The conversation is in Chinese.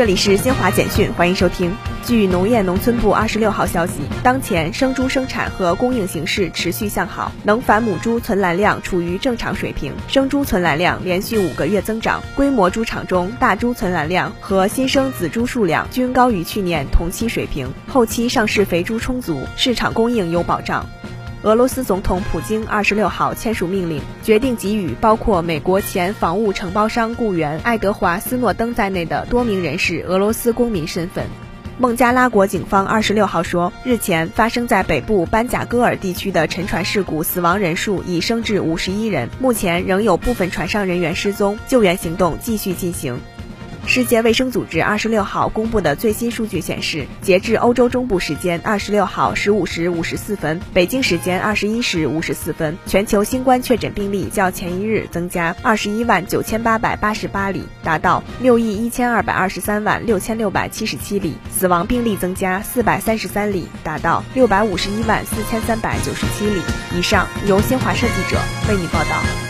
这里是新华简讯，欢迎收听。据农业农村部二十六号消息，当前生猪生产和供应形势持续向好，能繁母猪存栏量处于正常水平，生猪存栏量连续五个月增长。规模猪场中大猪存栏量和新生仔猪数量均高于去年同期水平，后期上市肥猪充足，市场供应有保障。俄罗斯总统普京二十六号签署命令，决定给予包括美国前防务承包商雇员爱德华斯诺登在内的多名人士俄罗斯公民身份。孟加拉国警方二十六号说，日前发生在北部班贾戈尔地区的沉船事故，死亡人数已升至五十一人，目前仍有部分船上人员失踪，救援行动继续进行。世界卫生组织二十六号公布的最新数据显示，截至欧洲中部时间二十六号十五时五十四分，北京时间二十一时五十四分，全球新冠确诊病例较前一日增加二十一万九千八百八十八例，达到六亿一千二百二十三万六千六百七十七例；死亡病例增加四百三十三例，达到六百五十一万四千三百九十七例。以上由新华社记者为你报道。